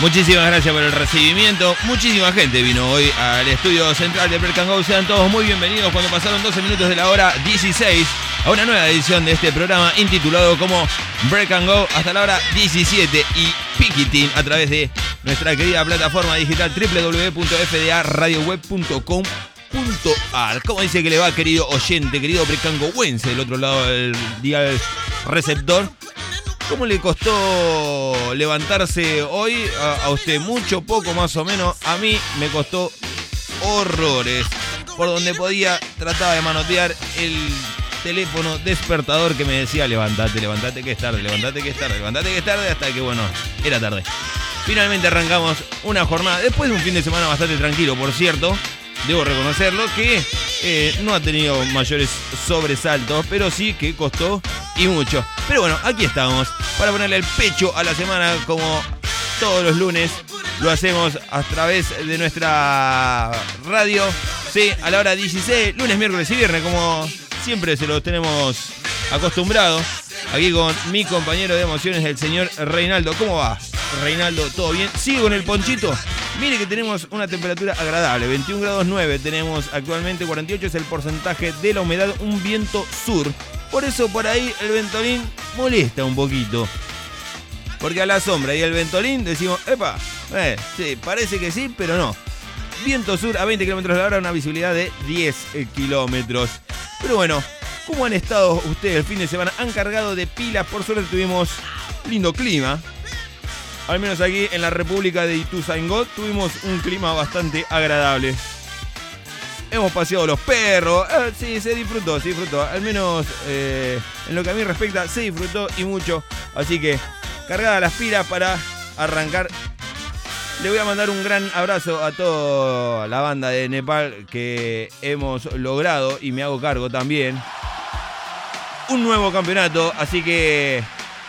Muchísimas gracias por el recibimiento. Muchísima gente vino hoy al estudio central de Break Go. Sean todos muy bienvenidos cuando pasaron 12 minutos de la hora 16 a una nueva edición de este programa intitulado como Break and Go hasta la hora 17 y Piquitín a través de nuestra querida plataforma digital www.fdaradio.web.com.ar. ¿Cómo dice que le va, querido oyente, querido Wense del otro lado del dial receptor? ¿Cómo le costó levantarse hoy a, usted? Mucho, poco, más o menos. A mí me costó horrores. Por donde podía, trataba de manotear el teléfono despertador que me decía levantate, levantate que es tarde, levantate que es tarde, levantate que es tarde, hasta que bueno, era tarde. Finalmente arrancamos una jornada, después de un fin de semana bastante tranquilo, por cierto, debo reconocerlo, que eh, no ha tenido mayores sobresaltos, pero sí que costó y mucho. Pero bueno, aquí estamos para ponerle el pecho a la semana como todos los lunes. Lo hacemos a través de nuestra radio, sí, a la hora 16, lunes, miércoles y viernes, como siempre se los tenemos acostumbrados. Aquí con mi compañero de emociones, el señor Reinaldo. ¿Cómo va? Reinaldo, ¿todo bien? ¿Sigo con el ponchito? Mire que tenemos una temperatura agradable, 21 grados 9 tenemos actualmente, 48 es el porcentaje de la humedad, un viento sur. Por eso por ahí el ventolín molesta un poquito. Porque a la sombra y el ventolín decimos, epa, eh, sí, parece que sí, pero no. Viento sur a 20 kilómetros de hora, una visibilidad de 10 kilómetros. Pero bueno, ¿cómo han estado ustedes el fin de semana? Han cargado de pilas, por suerte tuvimos lindo clima. Al menos aquí en la República de Ituzaingó tuvimos un clima bastante agradable. Hemos paseado los perros. Eh, sí, se disfrutó, se disfrutó. Al menos eh, en lo que a mí respecta, se disfrutó y mucho. Así que cargada las pilas para arrancar. Le voy a mandar un gran abrazo a toda la banda de Nepal que hemos logrado y me hago cargo también. Un nuevo campeonato, así que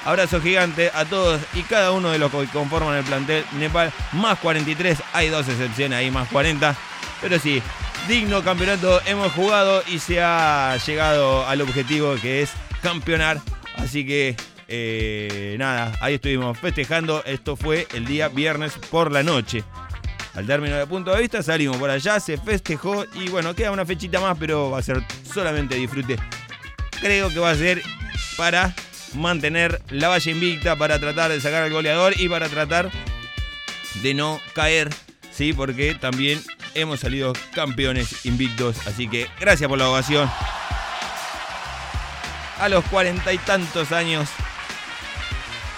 abrazo gigante a todos y cada uno de los que conforman el plantel Nepal. Más 43, hay dos excepciones ahí, más 40. Pero sí, digno campeonato hemos jugado y se ha llegado al objetivo que es campeonar. Así que eh, nada, ahí estuvimos festejando. Esto fue el día viernes por la noche. Al término de punto de vista salimos por allá, se festejó y bueno, queda una fechita más, pero va a ser solamente disfrute. Creo que va a ser para mantener la valla invicta, para tratar de sacar al goleador y para tratar de no caer, ¿sí? Porque también hemos salido campeones invictos. Así que gracias por la ovación. A los cuarenta y tantos años,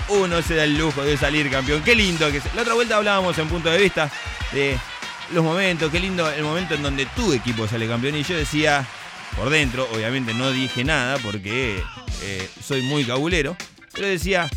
uno se da el lujo de salir campeón. Qué lindo que La otra vuelta hablábamos en punto de vista de los momentos. Qué lindo el momento en donde tu equipo sale campeón. Y yo decía, por dentro, obviamente no dije nada porque eh, soy muy cabulero. Pero decía,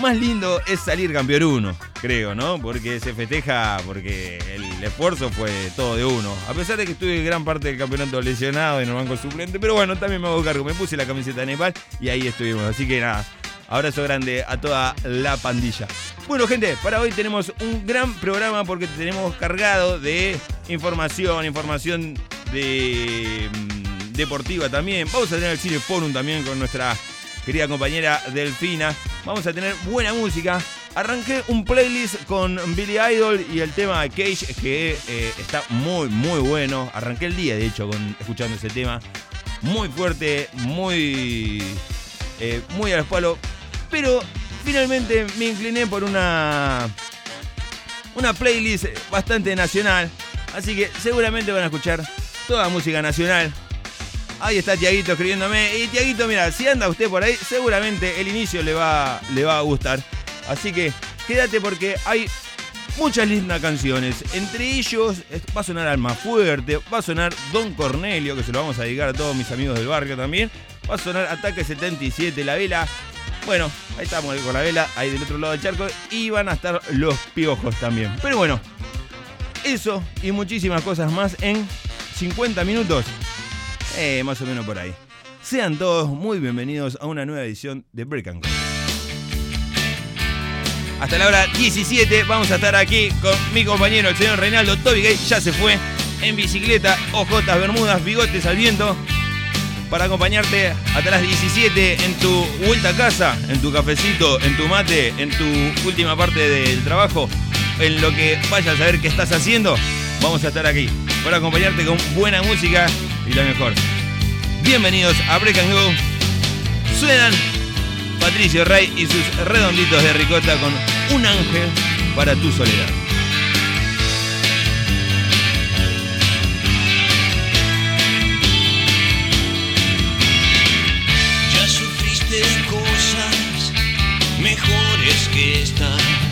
más lindo es salir campeón uno, creo, ¿no? Porque se festeja, porque el esfuerzo fue todo de uno. A pesar de que estuve gran parte del campeonato lesionado en el banco suplente, pero bueno, también me hago cargo. Me puse la camiseta de Nepal y ahí estuvimos. Así que nada, abrazo grande a toda la pandilla. Bueno, gente, para hoy tenemos un gran programa porque tenemos cargado de información, información de mm, deportiva también. Vamos a tener el Cine Forum también con nuestra querida compañera Delfina. Vamos a tener buena música. Arranqué un playlist con Billy Idol y el tema Cage que eh, está muy muy bueno. Arranqué el día de hecho con escuchando ese tema. Muy fuerte, muy eh, muy al palo. Pero finalmente me incliné por una una playlist bastante nacional. Así que seguramente van a escuchar toda música nacional. Ahí está Tiaguito escribiéndome. Y Tiaguito, mira, si anda usted por ahí, seguramente el inicio le va, le va a gustar. Así que quédate porque hay muchas lindas canciones. Entre ellos va a sonar Alma Fuerte, va a sonar Don Cornelio, que se lo vamos a dedicar a todos mis amigos del barrio también. Va a sonar Ataque 77, La Vela. Bueno, ahí estamos con la vela, ahí del otro lado del charco. Y van a estar los piojos también. Pero bueno, eso y muchísimas cosas más en 50 minutos. Eh, más o menos por ahí. Sean todos muy bienvenidos a una nueva edición de Break and Go. Hasta la hora 17 vamos a estar aquí con mi compañero, el señor Reinaldo Toby Gay, ya se fue, en bicicleta, ojotas, bermudas, bigotes al viento, para acompañarte hasta las 17 en tu vuelta a casa, en tu cafecito, en tu mate, en tu última parte del trabajo, en lo que vayas a ver qué estás haciendo, vamos a estar aquí para acompañarte con buena música y la mejor. Bienvenidos a Break and Go. Suenan Patricio Rey y sus redonditos de ricota con un ángel para tu soledad. Ya sufriste cosas mejores que estas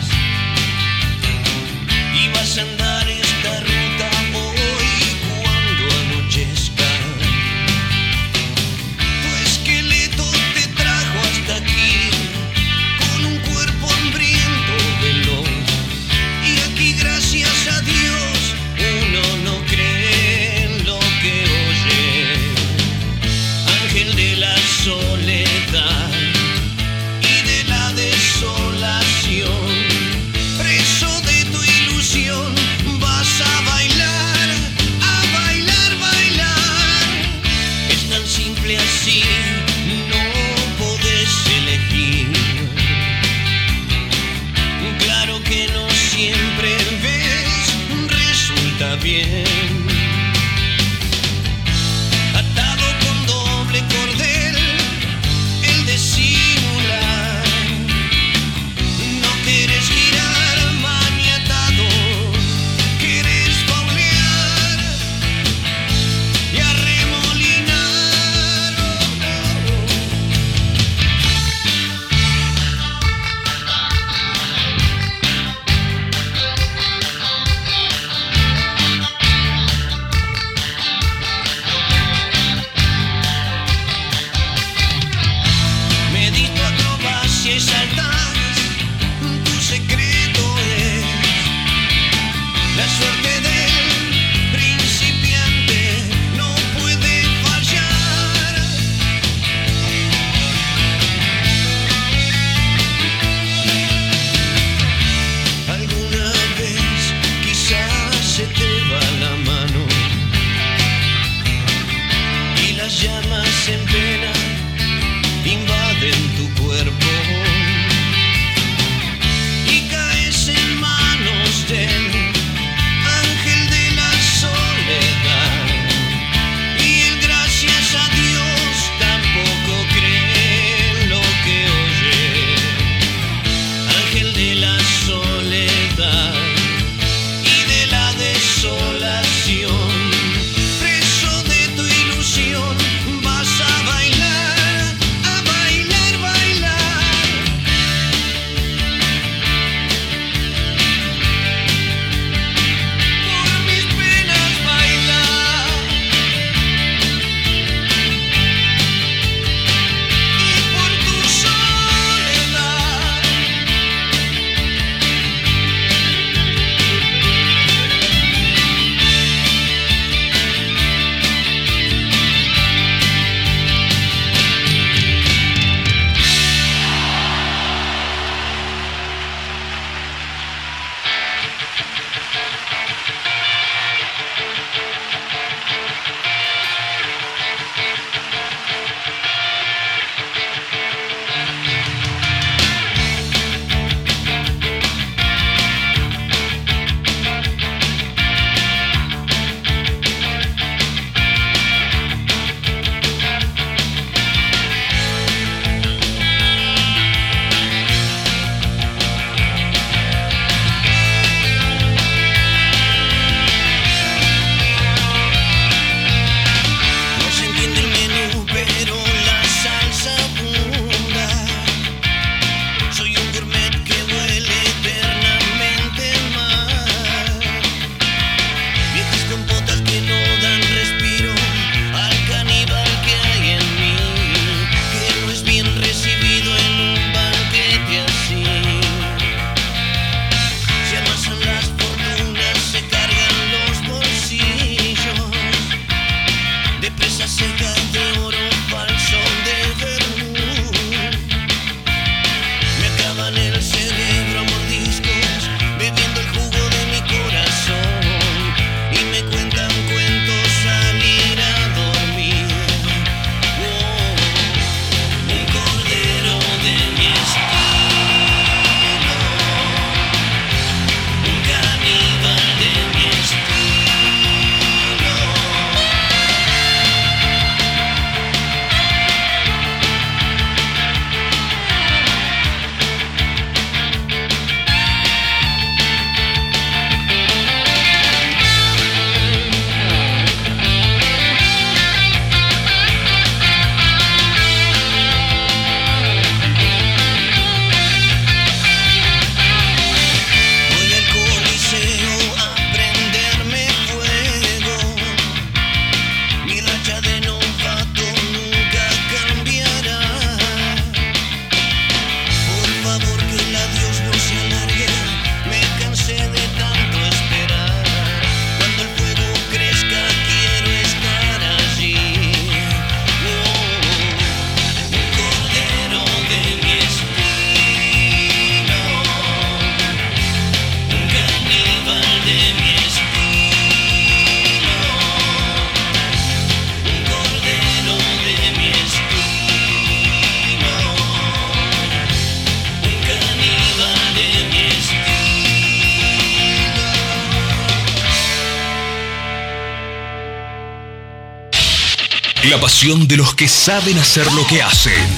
de los que saben hacer lo que hacen.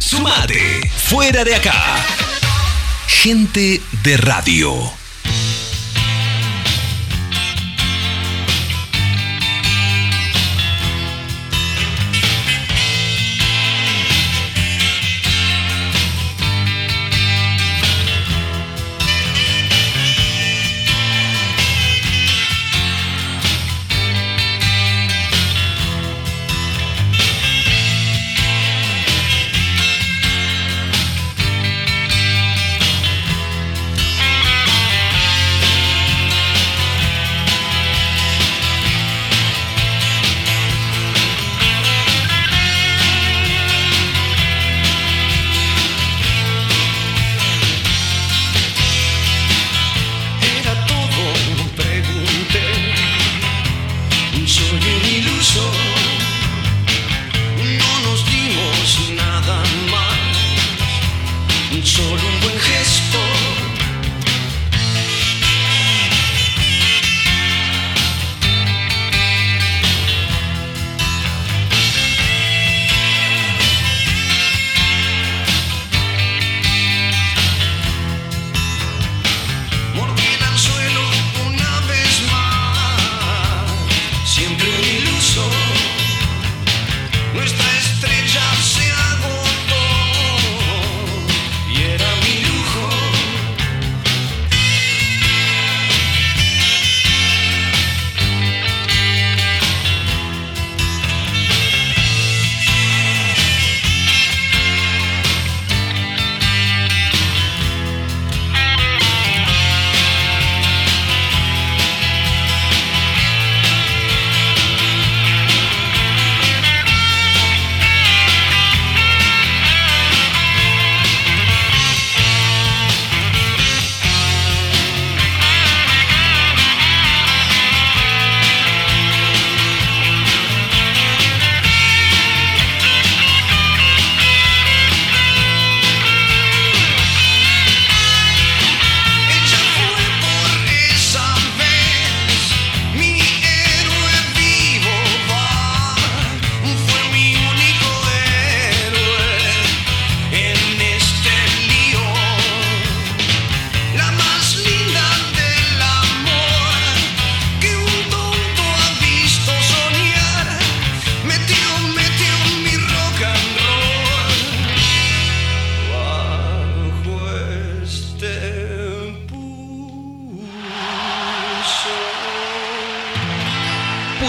Sumate. Fuera de acá. Gente de radio.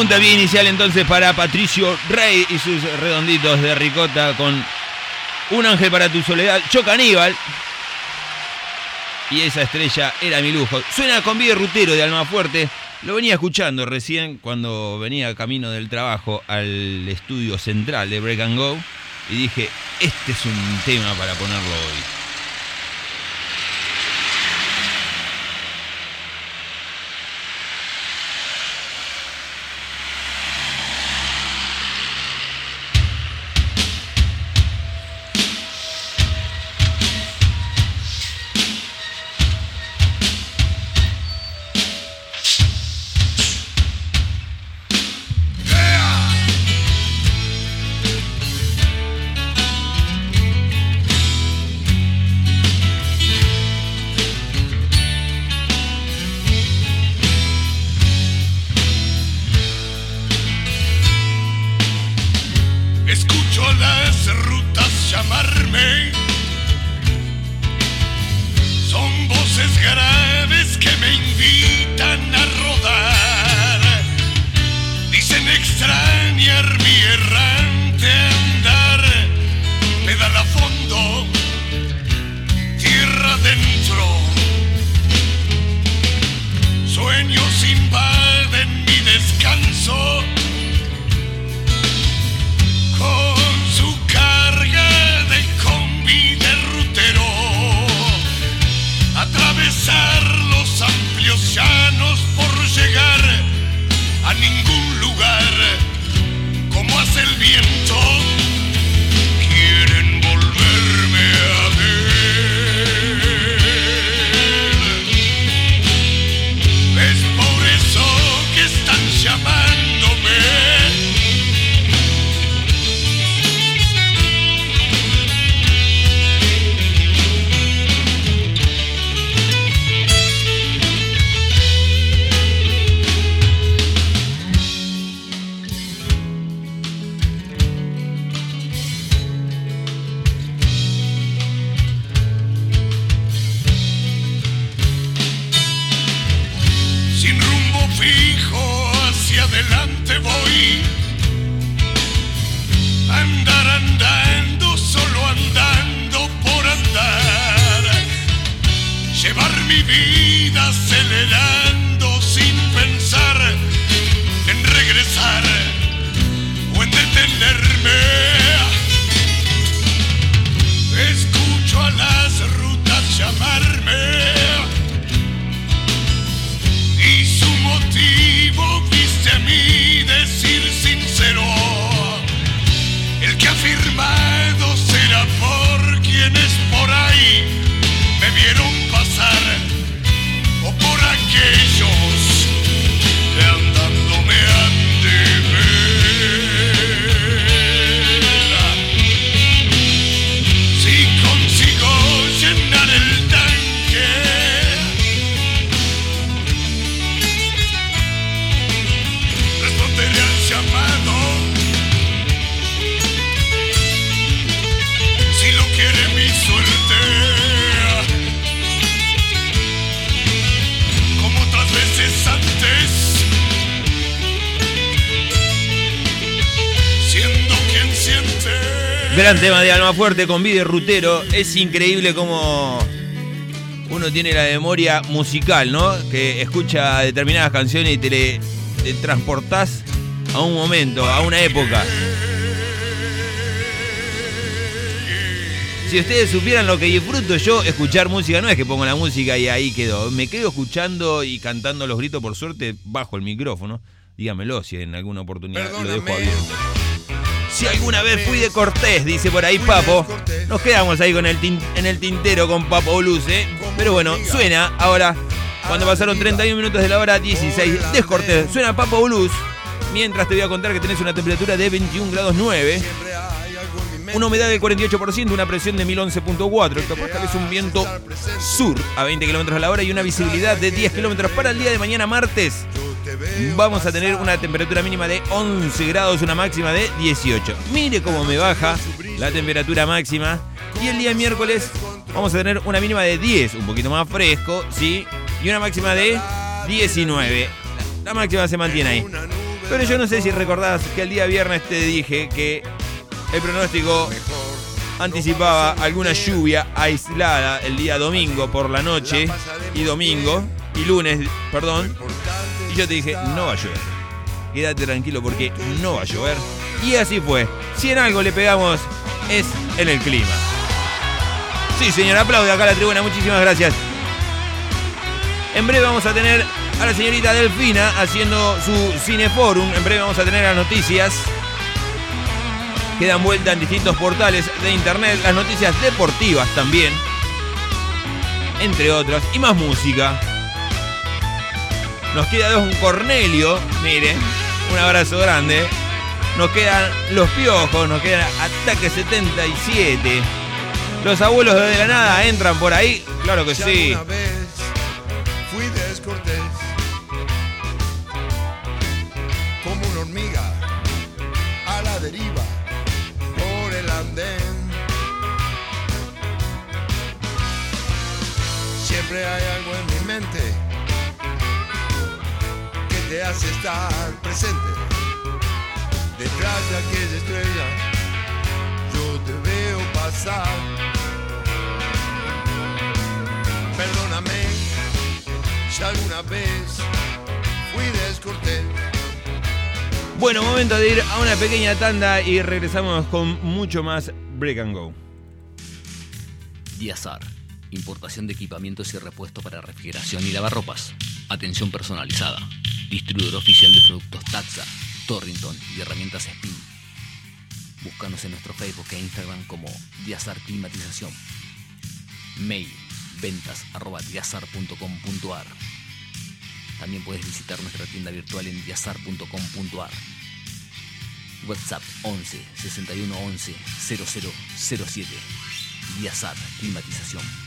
Bien inicial entonces para Patricio Rey y sus redonditos de ricota con Un ángel para tu soledad, Choca Aníbal. Y esa estrella era mi lujo. Suena con Vida Rutero de Almafuerte. Lo venía escuchando recién cuando venía camino del trabajo al estudio central de Break and Go. Y dije, este es un tema para ponerlo hoy. Gran tema de Alma Fuerte con Vide Rutero. Es increíble cómo uno tiene la memoria musical, ¿no? Que escucha determinadas canciones y te, le, te transportás a un momento, a una época. Si ustedes supieran lo que disfruto yo escuchar música, no es que pongo la música y ahí quedo. Me quedo escuchando y cantando los gritos, por suerte, bajo el micrófono. Dígamelo si en alguna oportunidad lo dejo abierto. Si alguna vez fui de Cortés, dice por ahí Papo. Nos quedamos ahí con el tin- en el tintero con Papo Blues, ¿eh? Pero bueno, suena ahora, cuando pasaron 31 minutos de la hora 16, de Cortés, suena Papo Blues. Mientras te voy a contar que tenés una temperatura de 21 grados 9, una humedad del 48%, una presión de 1011.4 hectopascales, un viento sur a 20 kilómetros a la hora y una visibilidad de 10 kilómetros para el día de mañana martes. Vamos a tener una temperatura mínima de 11 grados, una máxima de 18. Mire cómo me baja la temperatura máxima. Y el día miércoles vamos a tener una mínima de 10, un poquito más fresco, ¿sí? Y una máxima de 19. La máxima se mantiene ahí. Pero yo no sé si recordás que el día viernes te dije que el pronóstico anticipaba alguna lluvia aislada el día domingo por la noche y domingo y lunes, perdón. Yo te dije, no va a llover. Quédate tranquilo porque no va a llover. Y así fue. Si en algo le pegamos es en el clima. Sí, señor, aplaude acá a la tribuna. Muchísimas gracias. En breve vamos a tener a la señorita Delfina haciendo su cineforum. En breve vamos a tener las noticias que dan vuelta en distintos portales de internet, las noticias deportivas también, entre otras, y más música. Nos queda dos, un Cornelio, mire, un abrazo grande. Nos quedan los piojos, nos quedan Ataque 77. Los abuelos de la nada entran por ahí, claro que sí. Te hace estar presente. Detrás de aquella estrella, yo te veo pasar. Perdóname si alguna vez fui descortés. Bueno, momento de ir a una pequeña tanda y regresamos con mucho más Break and Go. Diazar. Importación de equipamientos y repuestos para refrigeración y lavarropas. Atención personalizada. Distribuidor oficial de productos Taxa, Torrington y herramientas Spin. Búscanos en nuestro Facebook e Instagram como Diazar Climatización. Mail ventas arroba diazar.com.ar. También puedes visitar nuestra tienda virtual en diazar.com.ar. WhatsApp 11 61 11 0007. Diazar Climatización.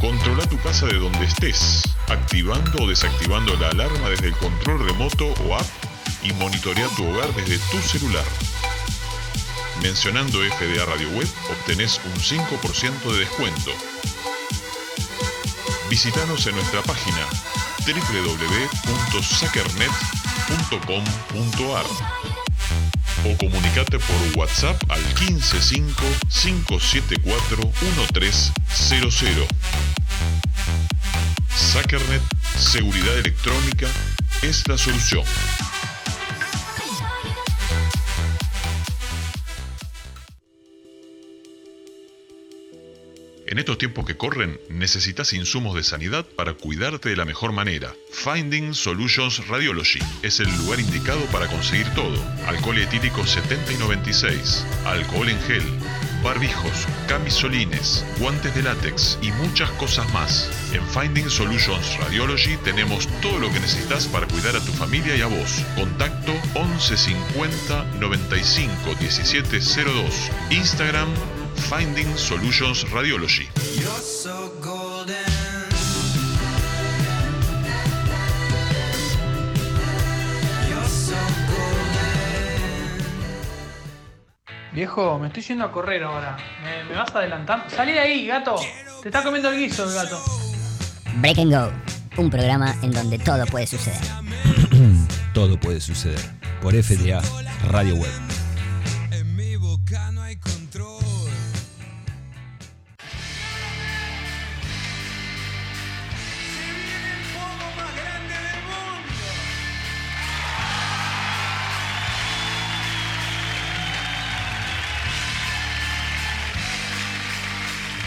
Controla tu casa de donde estés, activando o desactivando la alarma desde el control remoto o app y monitorea tu hogar desde tu celular. Mencionando FDA Radio Web obtenés un 5% de descuento. Visítanos en nuestra página www.sackernet.com.ar o comunicate por WhatsApp al 155 574 1300. Sackernet Seguridad Electrónica es la solución. En estos tiempos que corren, necesitas insumos de sanidad para cuidarte de la mejor manera. Finding Solutions Radiology es el lugar indicado para conseguir todo. Alcohol etílico 70 y 96, alcohol en gel, barbijos, camisolines, guantes de látex y muchas cosas más. En Finding Solutions Radiology tenemos todo lo que necesitas para cuidar a tu familia y a vos. Contacto 11 50 95 17 02. Instagram Finding Solutions Radiology. Viejo, me estoy yendo a correr ahora. ¿Me, me vas adelantando? Salí de ahí, gato. Te está comiendo el guiso el gato. Break and Go, un programa en donde todo puede suceder. Todo puede suceder. Por FDA Radio Web.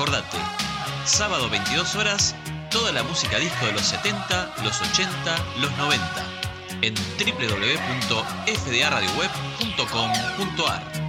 Acordate, sábado 22 horas, toda la música disco de los 70, los 80, los 90 en www.fdaradioweb.com.ar.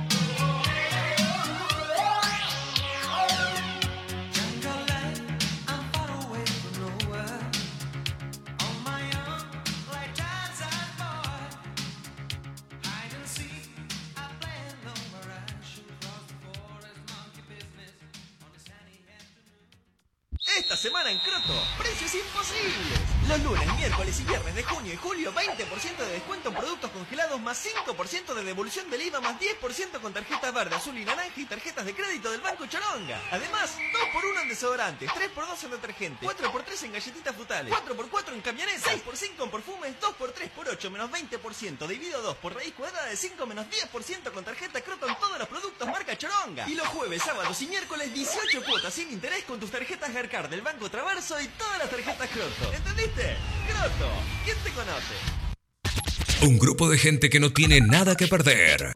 4x3 en galletitas frutales, 4x4 en camionetas, 6x5 en perfumes, 2x3 por 8 menos 20%, dividido 2 por raíz cuadrada de 5 menos 10% con tarjeta Croto en todos los productos marca Choronga. Y los jueves, sábados y miércoles 18 cuotas sin interés con tus tarjetas Garcar del Banco Traverso y todas las tarjetas Croto. ¿Entendiste? Croto, ¿quién te conoce? Un grupo de gente que no tiene nada que perder.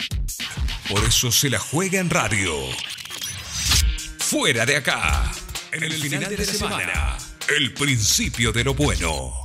Por eso se la juega en radio. Fuera de acá. En el, final, de, la semana. El principio de lo bueno.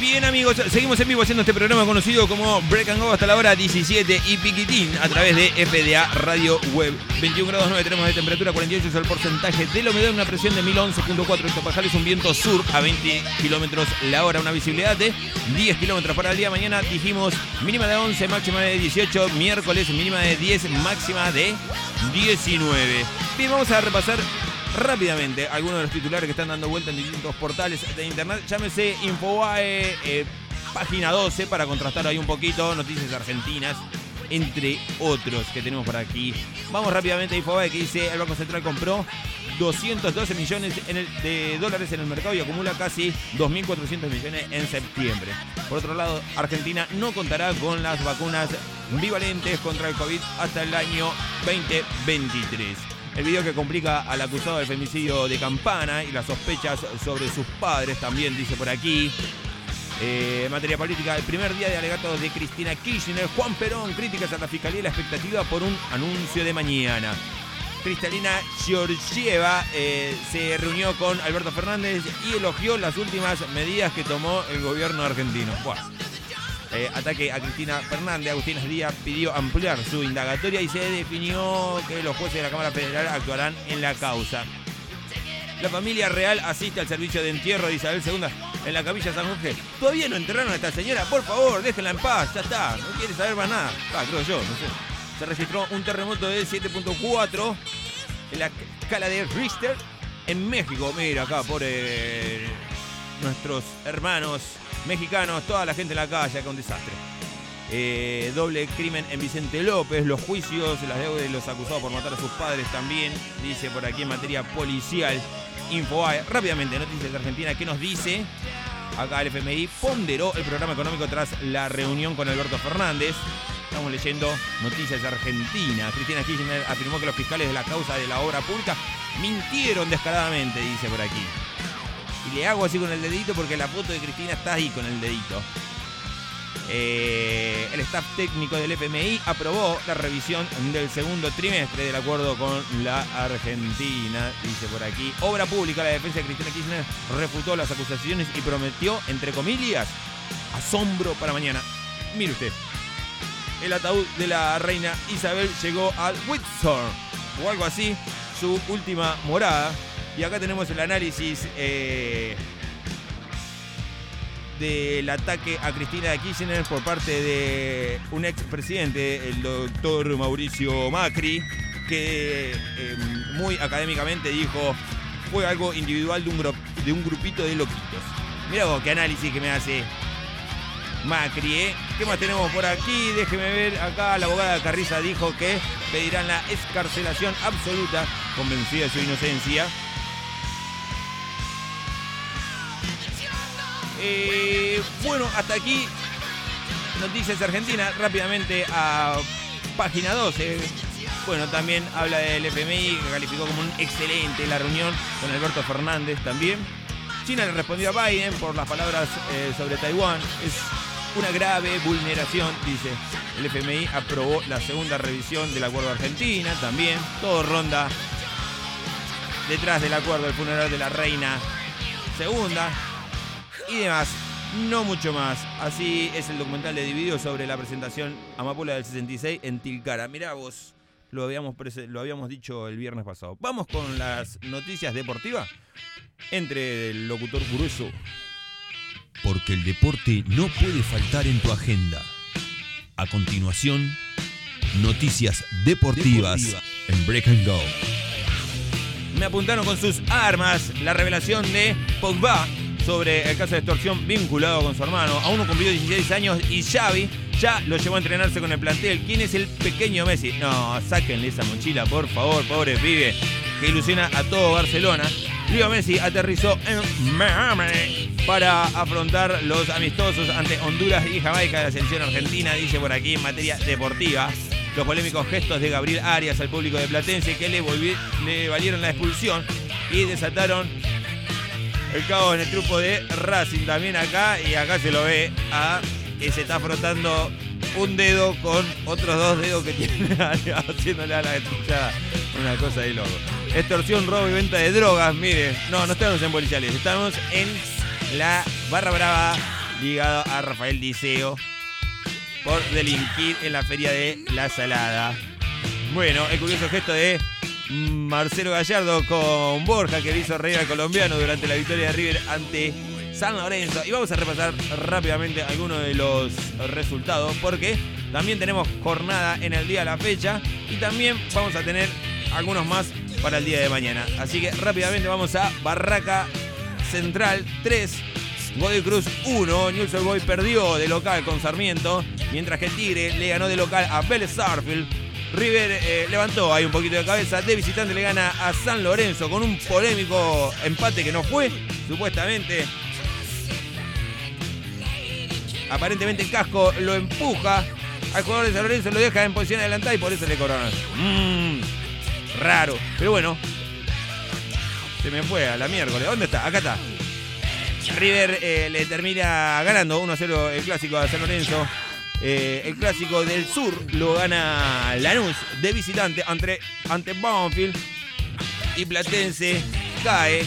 Bien amigos, seguimos en vivo haciendo este programa conocido como Break and Go hasta la hora 17 y piquitín a través de FDA Radio Web. 21 grados 9 tenemos de temperatura, 48 es el porcentaje de la humedad, una presión de 1011.4 hectopascales, un viento sur a 20 kilómetros la hora, una visibilidad de 10 kilómetros para el día. Mañana dijimos mínima de 11, máxima de 18, miércoles mínima de 10, máxima de 19. Bien, vamos a repasar rápidamente algunos de los titulares que están dando vuelta en distintos portales de internet. Llámese Infobae, eh, página 12 para contrastar ahí un poquito, noticias argentinas, entre otros que tenemos por aquí. Vamos rápidamente a Infobae que dice el Banco Central compró 212 millones en el- de dólares en el mercado y acumula casi 2.400 millones en septiembre. Por otro lado, Argentina no contará con las vacunas bivalentes contra el COVID hasta el año 2023. El video que complica al acusado del femicidio de Campana y las sospechas sobre sus padres también dice por aquí. Eh, materia política, el primer día de alegatos de Cristina Kirchner, Juan Perón, críticas a la fiscalía y la expectativa por un anuncio de mañana. Cristalina Georgieva eh, se reunió con Alberto Fernández y elogió las últimas medidas que tomó el gobierno argentino. Buah. Eh, ataque a Cristina Fernández, Agustín Díaz pidió ampliar su indagatoria y se definió que los jueces de la Cámara Federal actuarán en la causa. La familia real asiste al servicio de entierro de Isabel II en la capilla San Jorge. Todavía no enterraron a esta señora, por favor, déjenla en paz, ya está, no quiere saber más nada. Ah, creo yo, no sé. Se registró un terremoto de 7.4 en la escala de Richter en México. Mira acá, por nuestros hermanos mexicanos, toda la gente en la calle, acá un desastre. Eh, doble crimen en Vicente López, los juicios, las deudas de los acusados por matar a sus padres también, dice por aquí en materia policial. Infobae, rápidamente, noticias de Argentina, ¿qué nos dice? Acá el FMI ponderó el programa económico tras la reunión con Alberto Fernández. Estamos leyendo noticias de Argentina. Cristina Kirchner afirmó que los fiscales de la causa de la obra pública mintieron descaradamente, dice por aquí. Y le hago así con el dedito porque la foto de Cristina está ahí con el dedito. Eh, el staff técnico del FMI aprobó la revisión del segundo trimestre del acuerdo con la Argentina, dice por aquí. Obra pública, la defensa de Cristina Kirchner refutó las acusaciones y prometió, entre comillas, asombro para mañana. Mire usted, el ataúd de la reina Isabel llegó al Windsor, o algo así, su última morada. Y acá tenemos el análisis eh, del ataque a Cristina Kirchner por parte de un expresidente, el doctor Mauricio Macri, que eh, muy académicamente dijo fue algo individual de un, de un grupito de loquitos. Mira vos qué análisis que me hace Macri, ¿eh? ¿Qué más tenemos por aquí? Déjeme ver. Acá la abogada Carriza dijo que pedirán la escarcelación absoluta, convencida de su inocencia. Eh, bueno, hasta aquí Noticias Argentinas. Rápidamente a página 12. Bueno, también habla del FMI, que calificó como un excelente la reunión con Alberto Fernández también. China le respondió a Biden por las palabras eh, sobre Taiwán. Es una grave vulneración, dice. El FMI aprobó la segunda revisión del acuerdo Argentina también. Todo ronda detrás del acuerdo del funeral de la reina segunda y demás. No mucho más. Así es el documental de Dividido sobre la presentación Amapola del 66 en Tilcara. Mirá vos, lo habíamos, lo habíamos dicho el viernes pasado. Vamos con las noticias deportivas entre el locutor grueso. Porque el deporte no puede faltar en tu agenda. A continuación, noticias deportivas en Break and Go. Me apuntaron con sus armas la revelación de Pogba sobre el caso de extorsión vinculado con su hermano. Aún no cumplió 16 años y Xavi ya lo llevó a entrenarse con el plantel. ¿Quién es el pequeño Messi? No, sáquenle esa mochila, por favor, pobre pibe, que ilusiona a todo Barcelona. Leo Messi aterrizó en Miami para afrontar los amistosos ante Honduras y Jamaica de la selección argentina, dice por aquí en materia deportiva. Los polémicos gestos de Gabriel Arias al público de Platense que le, valieron la expulsión y desataron el caos en el grupo de Racing también acá y acá se lo ve a que se está frotando un dedo con otros dos dedos que tiene haciéndole a la estuchada una cosa de loco. extorsión, robo y venta de drogas. Mire, no, no estamos en policiales, estamos en la barra brava ligado a Rafael Diceo por delinquir en la feria de La Salada. Bueno, el curioso gesto de Marcelo Gallardo con Borja que le hizo reír al colombiano durante la victoria de River ante San Lorenzo. Y vamos a repasar rápidamente algunos de los resultados porque también tenemos jornada en el día de la fecha y también vamos a tener algunos más para el día de mañana. Así que rápidamente vamos a Barraca Central 3. Godoy Cruz 1, News Boy perdió de local con Sarmiento, mientras que Tigre le ganó de local a Vélez Sarfield. River eh, levantó ahí un poquito de cabeza, de visitante le gana a San Lorenzo con un polémico empate que no fue, supuestamente. Aparentemente el casco lo empuja al jugador de San Lorenzo, lo deja en posición adelantada y por eso le cobraron. Mmm, raro, pero bueno. Se me fue a la miércoles. ¿Dónde está? Acá está. River eh, le termina ganando 1-0 el clásico a San Lorenzo. Eh, el clásico del sur lo gana Lanús de visitante ante, ante. Y Platense cae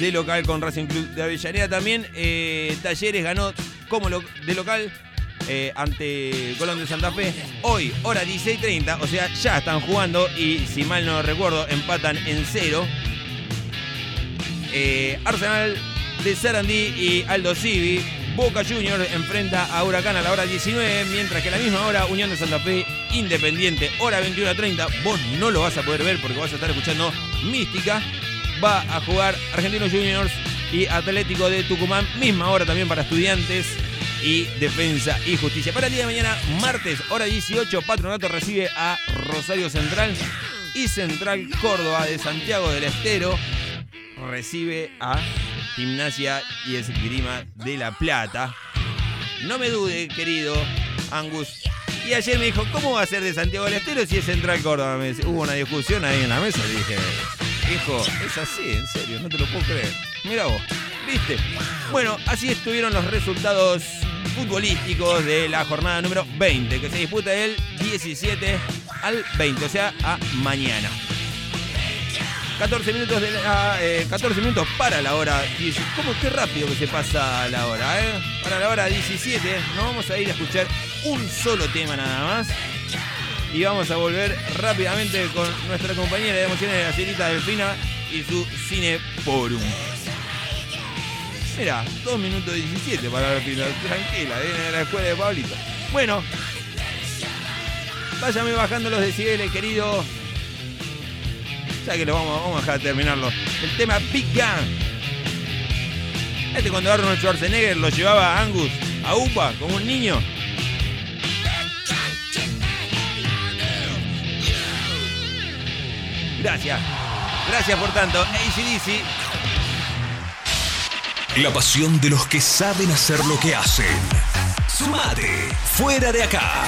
de local con Racing Club de Avellaneda. También eh, Talleres ganó como de local eh, ante Colón de Santa Fe. Hoy, hora 16.30, o sea, ya están jugando y si mal no recuerdo, empatan en cero. Arsenal de Sarandí y Aldo Civi. Boca Juniors enfrenta a Huracán a la hora 19, mientras que a la misma hora Unión de Santa Fe Independiente, hora 21.30. Vos no lo vas a poder ver porque vas a estar escuchando Mística. Va a jugar Argentinos Juniors y Atlético de Tucumán, misma hora también para estudiantes y Defensa y Justicia. Para el día de mañana, martes, hora 18, Patronato recibe a Rosario Central y Central Córdoba de Santiago del Estero recibe a Gimnasia y Esgrima de La Plata. No me dude, querido Angus. Y ayer me dijo, ¿cómo va a ser de Santiago del Estero si es Central Córdoba? Me Hubo una discusión ahí en la mesa y dije, hijo, es así, en serio, no te lo puedo creer. Mira vos, ¿viste? Bueno, así estuvieron los resultados futbolísticos de la jornada número 20, que se disputa del 17 al 20, o sea, a mañana. 14 minutos, de la- eh, 14 minutos para la hora 10. ¿Cómo qué rápido que se pasa la hora, eh? Para la hora 17 nos vamos a ir a escuchar un solo tema nada más. Y vamos a volver rápidamente con nuestra compañera de emociones, la señorita Delfina, y su Cine Forum. Mira, 2 minutos 17 para Delfina. Tranquila, viene de la escuela de Pablito. Bueno, váyame bajando los decibeles, querido. Ya que lo vamos, vamos a dejar de terminarlo. El tema Big Gun. Este cuando Arnold Schwarzenegger lo llevaba a Angus a UPA como un niño. Gracias. Gracias por tanto. ACDC. La pasión de los que saben hacer lo que hacen. Sumate, fuera de acá.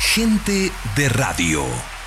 Gente de radio.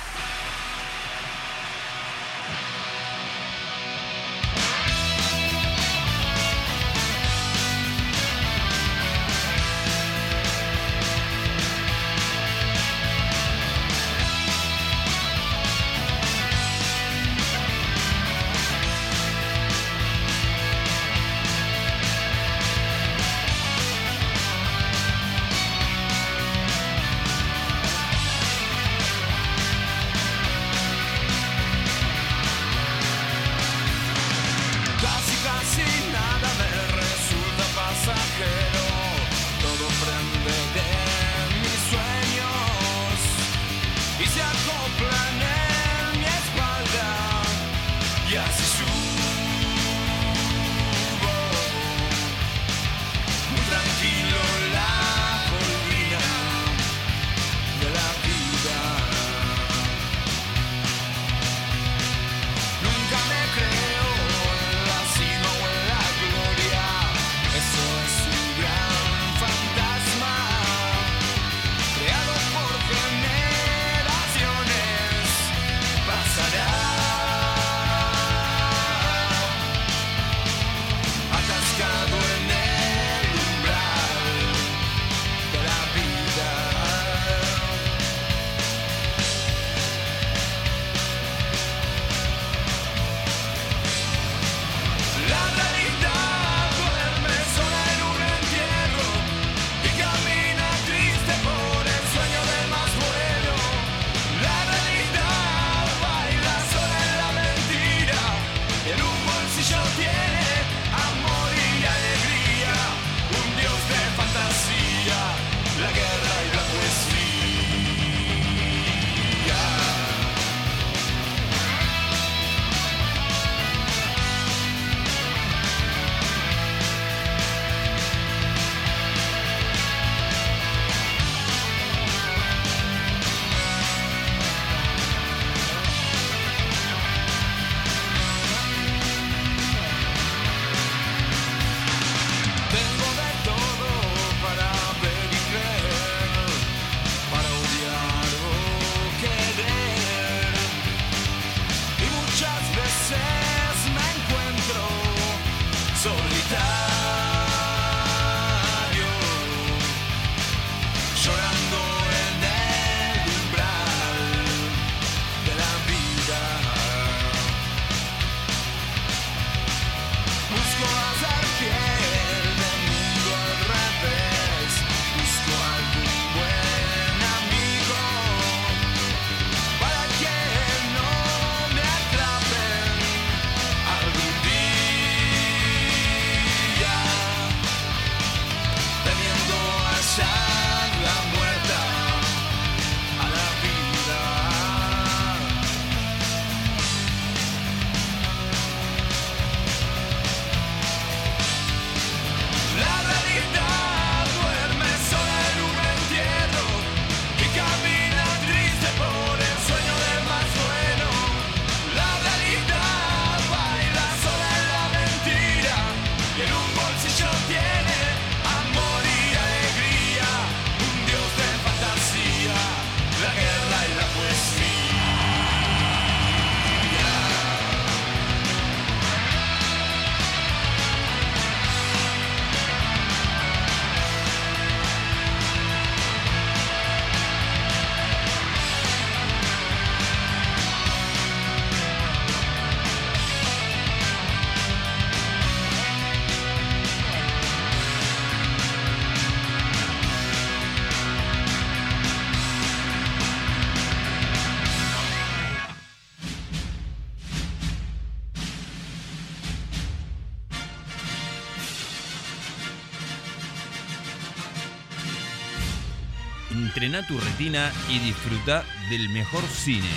Entrena tu retina y disfruta del mejor cine.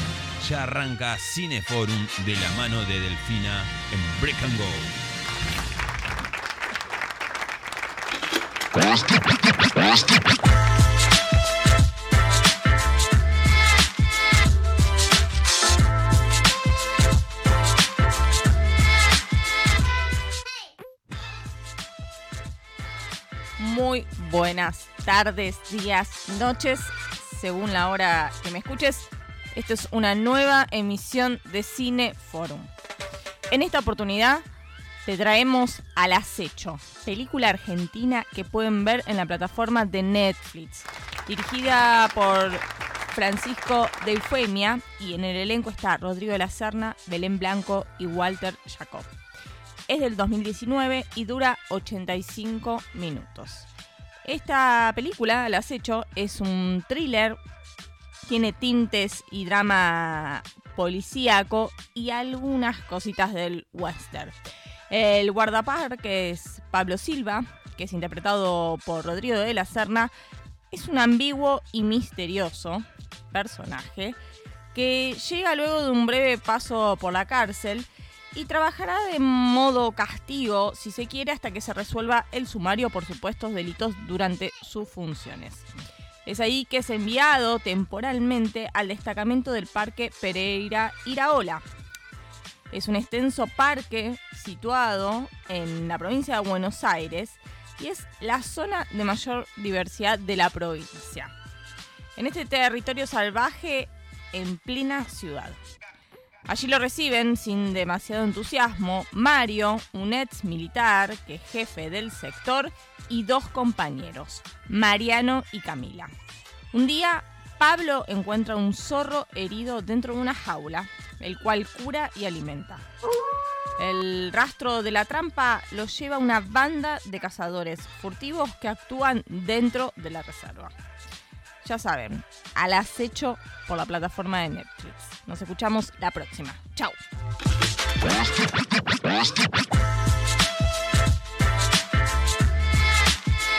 Ya arranca Cineforum de la mano de Delfina en Break and Go. Buenas tardes, días, noches, según la hora que me escuches. Esto es una nueva emisión de Cine Forum. En esta oportunidad te traemos Al Acecho, película argentina que pueden ver en la plataforma de Netflix, dirigida por Francisco de Eufemia y en el elenco está Rodrigo de la Serna, Belén Blanco y Walter Jacob. Es del 2019 y dura 85 minutos. Esta película, Al Acecho, es un thriller, tiene tintes y drama policíaco y algunas cositas del western. El guardaparque es Pablo Silva, que es interpretado por Rodrigo de la Serna, es un ambiguo y misterioso personaje que llega luego de un breve paso por la cárcel y trabajará de modo castigo, si se quiere, hasta que se resuelva el sumario por supuestos delitos durante sus funciones. Es ahí que es enviado temporalmente al destacamento del Parque Pereira Iraola. Es un extenso parque situado en la provincia de Buenos Aires y es la zona de mayor diversidad de la provincia. En este territorio salvaje en plena ciudad. Allí lo reciben sin demasiado entusiasmo Mario, un ex militar que es jefe del sector, y dos compañeros, Mariano y Camila. Un día, Pablo encuentra un zorro herido dentro de una jaula, el cual cura y alimenta. El rastro de la trampa lo lleva una banda de cazadores furtivos que actúan dentro de la reserva. Ya saben, al acecho por la plataforma de Netflix. Nos escuchamos la próxima. Chao.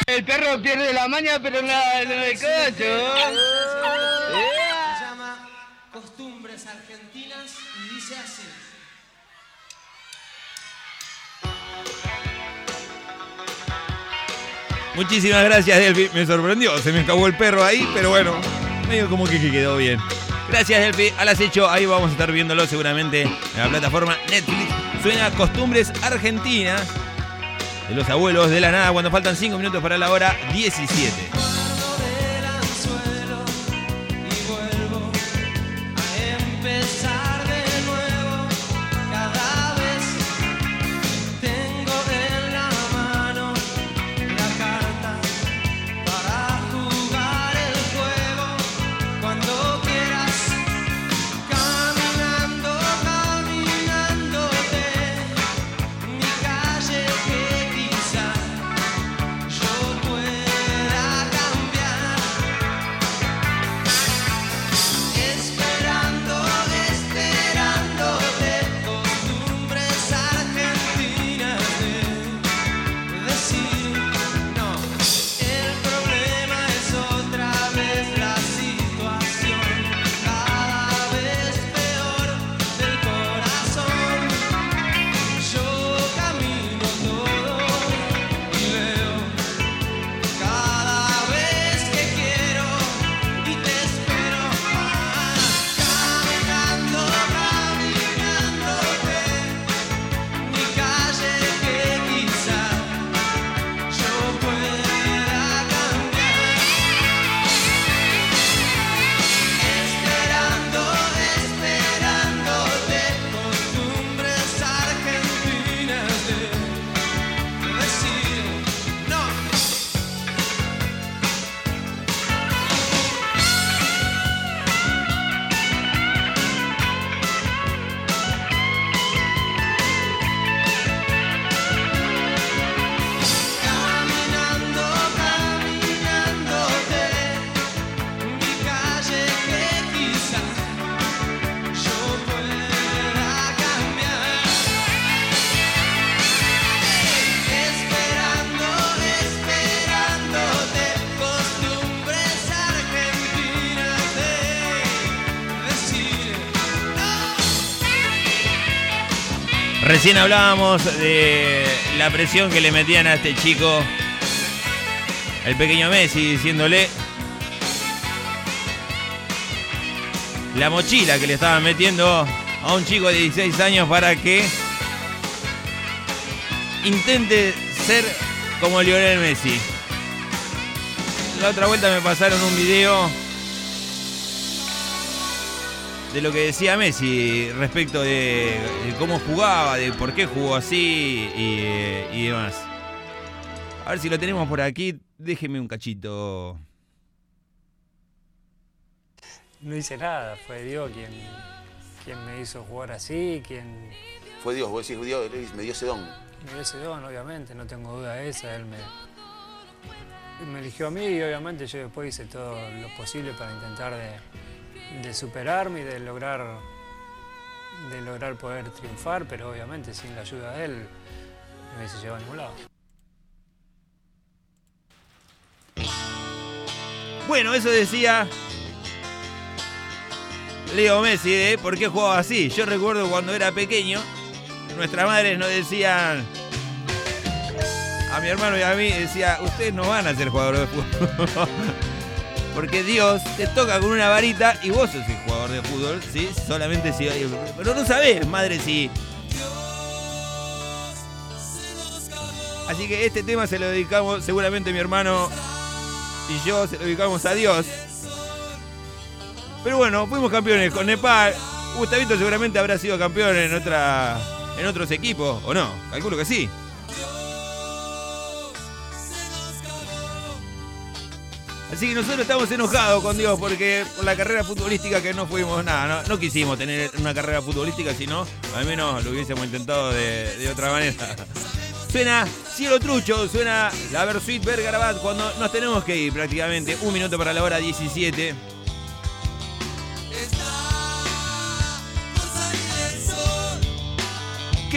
El perro pierde la maña, pero no, no el cocho. Se llama Costumbres Argentinas y dice así. Muchísimas gracias, Delphi. Me sorprendió, se me acabó el perro ahí, pero bueno, medio como que, que quedó bien. Gracias, Delphi. Al acecho, ahí vamos a estar viéndolo seguramente en la plataforma Netflix. Suena Costumbres Argentinas de los abuelos de la nada cuando faltan 5 minutos para la hora 17. Recién hablábamos de la presión que le metían a este chico, el pequeño Messi, diciéndole la mochila que le estaban metiendo a un chico de 16 años para que intente ser como Lionel Messi. La otra vuelta me pasaron un video de lo que decía Messi respecto de, de cómo jugaba, de por qué jugó así y, y demás. A ver si lo tenemos por aquí. Déjeme un cachito. No hice nada, fue Dios quien, quien me hizo jugar así, quien Fue Dios, vos decís Dios, me dio ese don. me dio ese don, obviamente, no tengo duda de esa. Él me, él me eligió a mí y obviamente yo después hice todo lo posible para intentar de, de superarme y de lograr, de lograr poder triunfar, pero obviamente sin la ayuda de él no hubiese llevado a ningún lado. Bueno, eso decía Leo Messi de por qué jugaba así. Yo recuerdo cuando era pequeño, nuestras madres nos decían, a mi hermano y a mí, decía, ustedes no van a ser jugadores de fútbol. Porque Dios te toca con una varita y vos sos el jugador de fútbol, ¿sí? Solamente si... Pero no sabés, madre, si... Así que este tema se lo dedicamos seguramente mi hermano y yo se lo dedicamos a Dios. Pero bueno, fuimos campeones con Nepal. Gustavito seguramente habrá sido campeón en otra. en otros equipos, ¿o no? Calculo que sí. Así que nosotros estamos enojados con Dios porque por la carrera futbolística que no fuimos nada, no, quisimos tener una carrera futbolística, sino al menos lo hubiésemos intentado de, de otra manera. Suena Cielo Trucho, suena la Versuit Vergarabat cuando nos tenemos que ir prácticamente. Un minuto para la hora 17.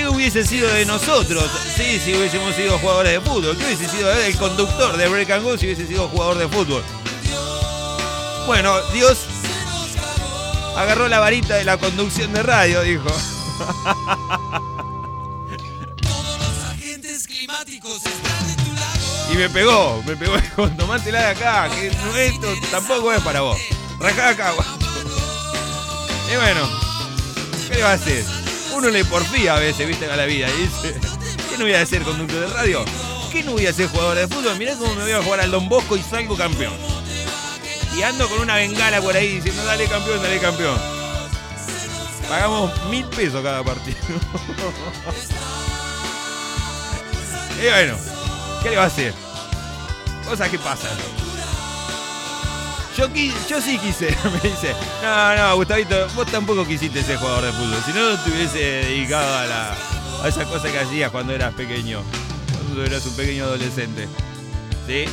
¿Qué hubiese sido de nosotros? Sí, si hubiésemos sido jugadores de fútbol. ¿Qué hubiese sido el conductor de Break and Go si hubiese sido jugador de fútbol? Bueno, Dios agarró la varita de la conducción de radio, dijo. Y me pegó, me pegó, dijo, tomátela de acá, que esto tampoco es para vos. Rajá acá. Y bueno, ¿qué le va a hacer? Uno le porfía a veces, viste, a la vida. Y dice, ¿qué no voy a ser conductor de radio? ¿Qué no voy a ser jugador de fútbol? Mirá cómo me voy a jugar al Don Bosco y salgo campeón. Y ando con una bengala por ahí diciendo, dale campeón, dale campeón. Pagamos mil pesos cada partido. y bueno, ¿qué le va a hacer? Cosas que pasan. Yo, sí quise, me dice. No, no, Gustavito, vos tampoco quisiste ser jugador de fútbol. Si no, te hubiese dedicado a, la, a esa cosa que hacías cuando eras pequeño. Cuando eras un pequeño adolescente. ¿Sí?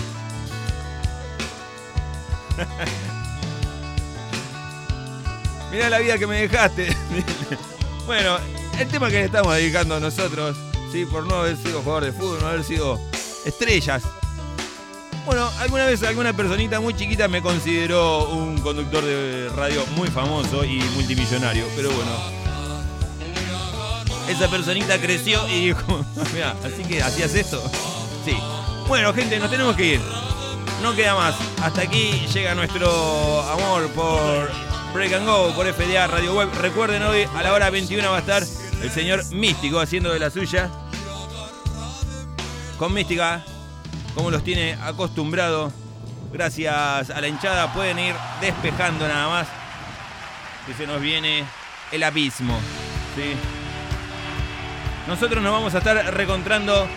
Mirá la vida que me dejaste. bueno, el tema que le estamos dedicando a nosotros, ¿sí? por no haber sido jugador de fútbol, no haber sido estrellas. Bueno, alguna vez alguna personita muy chiquita me consideró un conductor de radio muy famoso y multimillonario, pero bueno. Esa personita creció y dijo, mira, así que hacías esto. Sí. Bueno, gente, nos tenemos que ir. No queda más. Hasta aquí llega nuestro amor por Break and Go, por FDA Radio Web. Recuerden hoy a la hora 21 va a estar el señor Místico haciendo de la suya. Con Mística, como los tiene acostumbrado. Gracias a la hinchada pueden ir despejando nada más. Que se nos viene el abismo. ¿sí? Nosotros nos vamos a estar reencontrando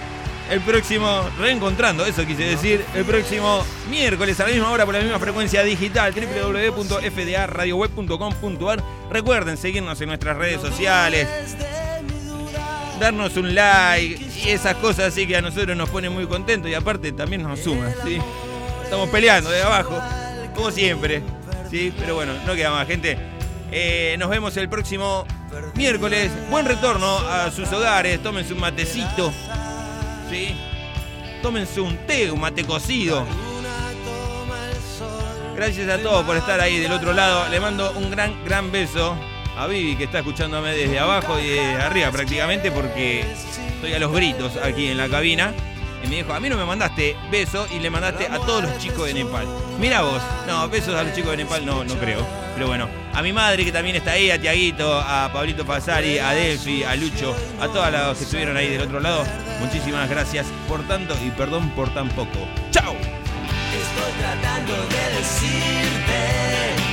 el próximo, reencontrando, eso quise decir, el próximo miércoles a la misma hora por la misma frecuencia digital, www.fdaradioweb.com.ar. Recuerden seguirnos en nuestras redes sociales, darnos un like y esas cosas así que a nosotros nos pone muy contentos y aparte también nos suma, ¿sí? Estamos peleando de abajo, como siempre, ¿sí? Pero bueno, no queda más, gente. Eh, nos vemos el próximo miércoles. Buen retorno a sus hogares. Tómense un matecito. ¿Sí? Tómense un té, un mate cocido. Gracias a todos por estar ahí del otro lado. Le mando un gran, gran beso. A Vivi que está escuchándome desde abajo y desde arriba prácticamente porque estoy a los gritos aquí en la cabina. Y me dijo, a mí no me mandaste besos y le mandaste a todos los chicos de Nepal. Mira vos, no, besos a los chicos de Nepal no, no creo. Pero bueno, a mi madre que también está ahí, a Tiaguito, a Pablito Pasari, a Delphi, a Lucho, a todos los que estuvieron ahí del otro lado. Muchísimas gracias por tanto y perdón por tan poco. ¡Chao! Estoy tratando de decirte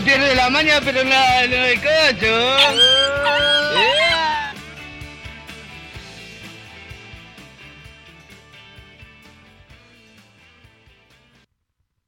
pierde la maña, pero nada, no el cacho.